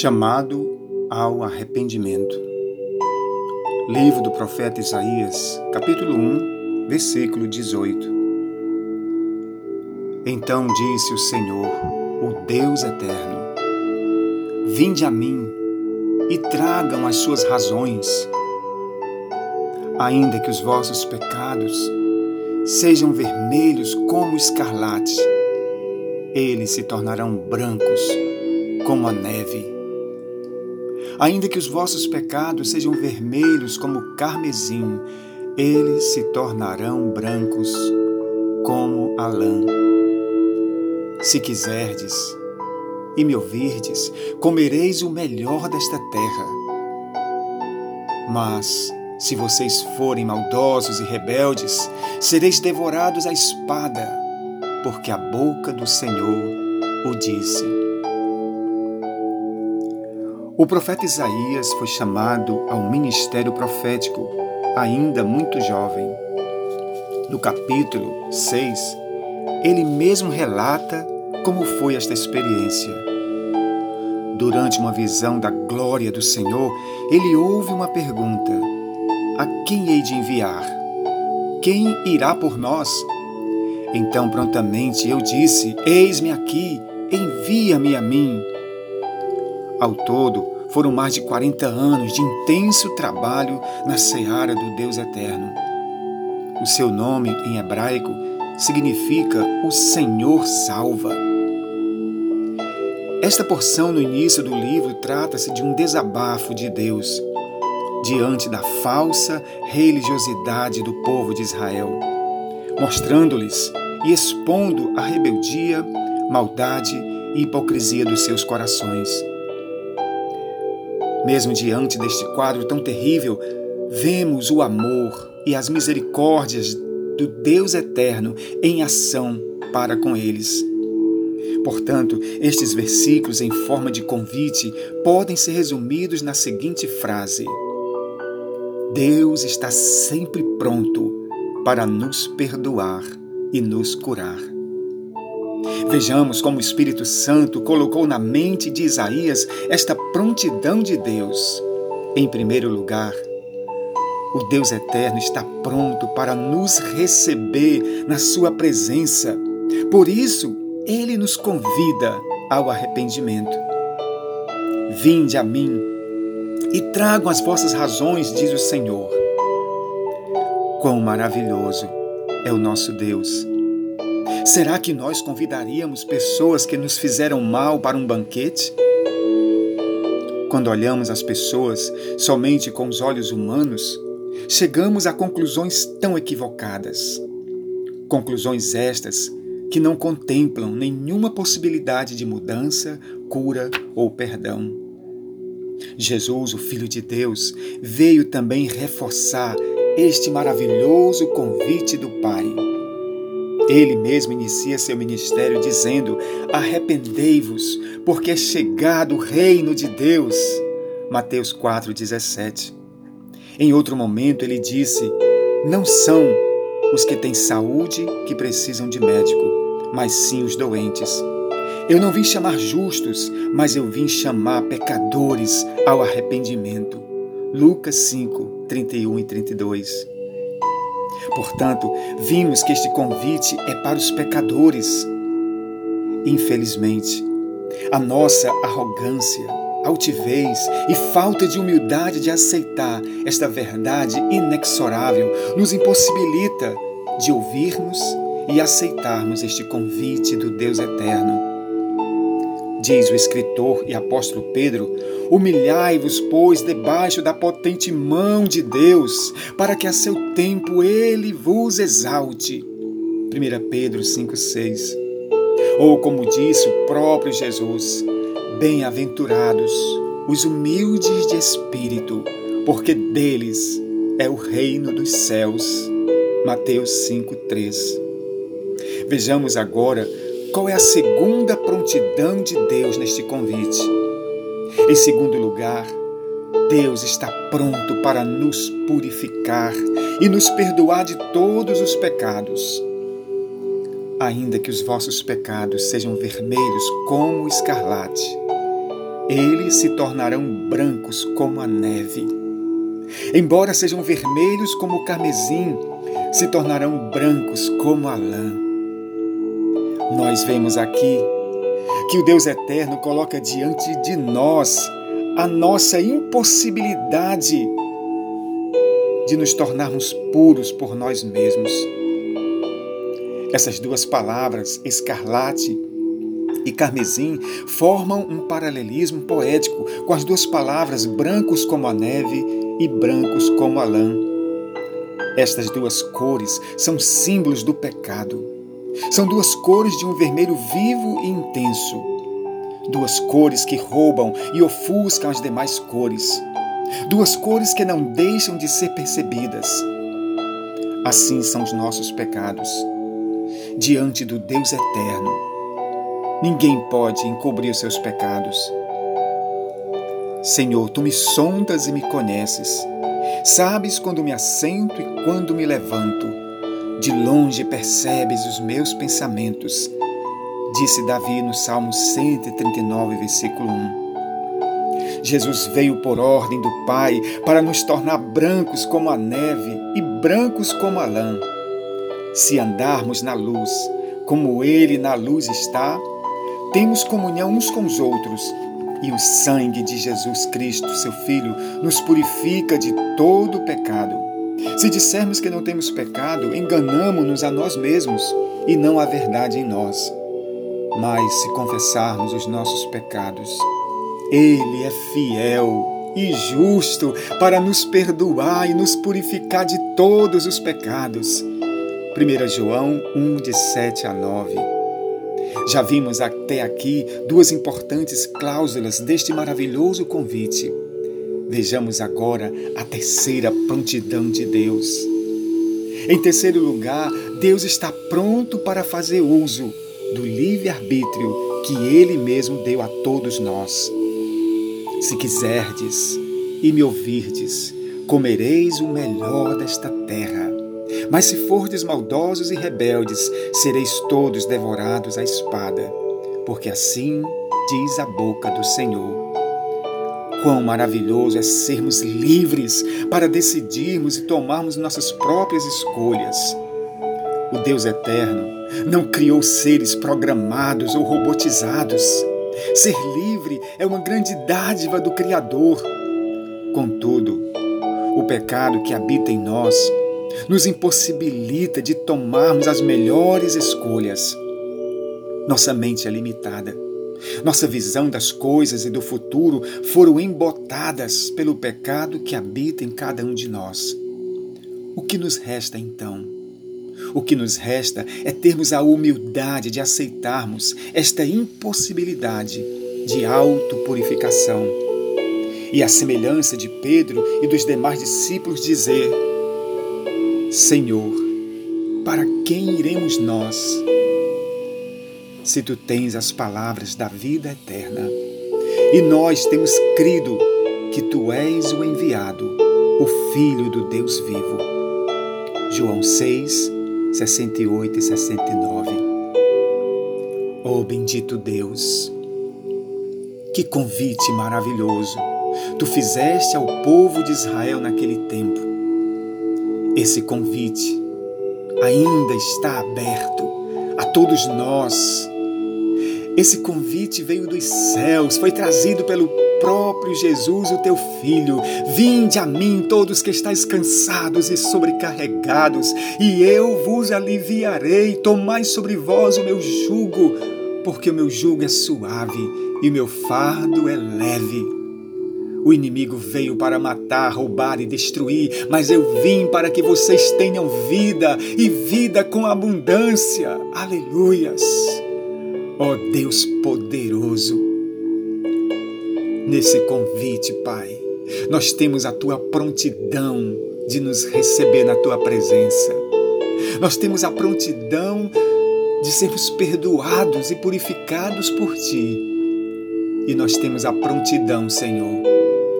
Chamado ao arrependimento. Livro do profeta Isaías, capítulo 1, versículo 18. Então disse o Senhor, o Deus eterno: Vinde a mim e tragam as suas razões, ainda que os vossos pecados sejam vermelhos como escarlate, eles se tornarão brancos como a neve. Ainda que os vossos pecados sejam vermelhos como carmesim, eles se tornarão brancos como a lã. Se quiserdes e me ouvirdes, comereis o melhor desta terra. Mas, se vocês forem maldosos e rebeldes, sereis devorados à espada, porque a boca do Senhor o disse. O profeta Isaías foi chamado ao ministério profético, ainda muito jovem. No capítulo 6, ele mesmo relata como foi esta experiência. Durante uma visão da glória do Senhor, ele ouve uma pergunta: A quem hei de enviar? Quem irá por nós? Então prontamente eu disse: Eis-me aqui, envia-me a mim. Ao todo, foram mais de 40 anos de intenso trabalho na seara do Deus Eterno. O seu nome em hebraico significa o Senhor salva. Esta porção no início do livro trata-se de um desabafo de Deus diante da falsa religiosidade do povo de Israel, mostrando-lhes e expondo a rebeldia, maldade e hipocrisia dos seus corações. Mesmo diante deste quadro tão terrível, vemos o amor e as misericórdias do Deus eterno em ação para com eles. Portanto, estes versículos em forma de convite podem ser resumidos na seguinte frase: Deus está sempre pronto para nos perdoar e nos curar. Vejamos como o Espírito Santo colocou na mente de Isaías esta prontidão de Deus. Em primeiro lugar, o Deus eterno está pronto para nos receber na Sua presença. Por isso, Ele nos convida ao arrependimento. Vinde a mim e tragam as vossas razões, diz o Senhor. Quão maravilhoso é o nosso Deus! Será que nós convidaríamos pessoas que nos fizeram mal para um banquete? Quando olhamos as pessoas somente com os olhos humanos, chegamos a conclusões tão equivocadas. Conclusões estas que não contemplam nenhuma possibilidade de mudança, cura ou perdão. Jesus, o Filho de Deus, veio também reforçar este maravilhoso convite do Pai ele mesmo inicia seu ministério dizendo: Arrependei-vos, porque é chegado o reino de Deus. Mateus 4,17. Em outro momento, ele disse: Não são os que têm saúde que precisam de médico, mas sim os doentes. Eu não vim chamar justos, mas eu vim chamar pecadores ao arrependimento. Lucas 5, 31 e 32. Portanto, vimos que este convite é para os pecadores. Infelizmente, a nossa arrogância, altivez e falta de humildade de aceitar esta verdade inexorável nos impossibilita de ouvirmos e aceitarmos este convite do Deus eterno Diz o escritor e apóstolo Pedro: Humilhai-vos, pois, debaixo da potente mão de Deus, para que a seu tempo ele vos exalte. 1 Pedro 5,6 Ou como disse o próprio Jesus: Bem-aventurados os humildes de espírito, porque deles é o reino dos céus. Mateus 5,3 Vejamos agora qual é a segunda prontidão de Deus neste convite? Em segundo lugar, Deus está pronto para nos purificar e nos perdoar de todos os pecados. Ainda que os vossos pecados sejam vermelhos como o escarlate, eles se tornarão brancos como a neve. Embora sejam vermelhos como o carmesim, se tornarão brancos como a lã. Nós vemos aqui que o Deus eterno coloca diante de nós a nossa impossibilidade de nos tornarmos puros por nós mesmos. Essas duas palavras, escarlate e carmesim, formam um paralelismo poético com as duas palavras brancos como a neve e brancos como a lã. Estas duas cores são símbolos do pecado. São duas cores de um vermelho vivo e intenso. Duas cores que roubam e ofuscam as demais cores duas cores que não deixam de ser percebidas. Assim são os nossos pecados. Diante do Deus eterno, ninguém pode encobrir os seus pecados. Senhor, tu me sondas e me conheces. Sabes quando me assento e quando me levanto. De longe percebes os meus pensamentos. Disse Davi no Salmo 139, versículo 1. Jesus veio por ordem do Pai para nos tornar brancos como a neve e brancos como a lã. Se andarmos na luz, como Ele na luz está, temos comunhão uns com os outros, e o sangue de Jesus Cristo, seu Filho, nos purifica de todo o pecado. Se dissermos que não temos pecado, enganamos-nos a nós mesmos e não a verdade em nós. Mas se confessarmos os nossos pecados, ele é fiel e justo para nos perdoar e nos purificar de todos os pecados. 1 João 1, de 7 a 9. Já vimos até aqui duas importantes cláusulas deste maravilhoso convite. Vejamos agora a terceira prontidão de Deus. Em terceiro lugar, Deus está pronto para fazer uso do livre-arbítrio que Ele mesmo deu a todos nós. Se quiserdes e me ouvirdes, comereis o melhor desta terra. Mas se fordes maldosos e rebeldes, sereis todos devorados à espada, porque assim diz a boca do Senhor. Quão maravilhoso é sermos livres para decidirmos e tomarmos nossas próprias escolhas. O Deus eterno não criou seres programados ou robotizados. Ser livre é uma grande dádiva do Criador. Contudo, o pecado que habita em nós nos impossibilita de tomarmos as melhores escolhas. Nossa mente é limitada. Nossa visão das coisas e do futuro foram embotadas pelo pecado que habita em cada um de nós. O que nos resta então? O que nos resta é termos a humildade de aceitarmos esta impossibilidade de autopurificação. E a semelhança de Pedro e dos demais discípulos dizer: Senhor, para quem iremos nós? Se tu tens as palavras da vida eterna, e nós temos crido que tu és o enviado, o Filho do Deus vivo. João 6, 68 e 69. Oh, bendito Deus! Que convite maravilhoso tu fizeste ao povo de Israel naquele tempo. Esse convite ainda está aberto a todos nós. Esse convite veio dos céus, foi trazido pelo próprio Jesus, o teu Filho. Vinde a mim, todos que estáis cansados e sobrecarregados, e eu vos aliviarei. Tomai sobre vós o meu jugo, porque o meu jugo é suave e o meu fardo é leve. O inimigo veio para matar, roubar e destruir, mas eu vim para que vocês tenham vida e vida com abundância. Aleluias! Ó oh Deus poderoso, nesse convite, Pai. Nós temos a tua prontidão de nos receber na tua presença. Nós temos a prontidão de sermos perdoados e purificados por ti. E nós temos a prontidão, Senhor,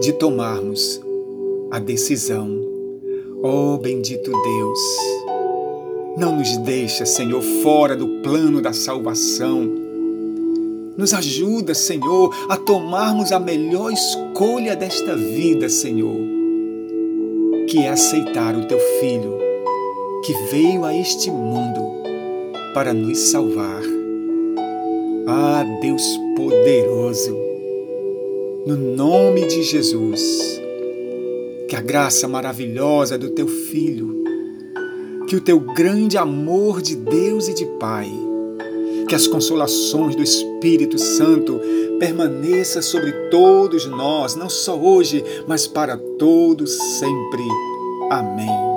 de tomarmos a decisão. Oh, bendito Deus, não nos deixa, Senhor, fora do plano da salvação Nos ajuda, Senhor, a tomarmos a melhor escolha desta vida, Senhor, que é aceitar o teu Filho, que veio a este mundo para nos salvar. Ah, Deus poderoso, no nome de Jesus, que a graça maravilhosa do teu Filho, que o teu grande amor de Deus e de Pai, que as consolações do Espírito Santo permaneça sobre todos nós, não só hoje, mas para todos sempre. Amém.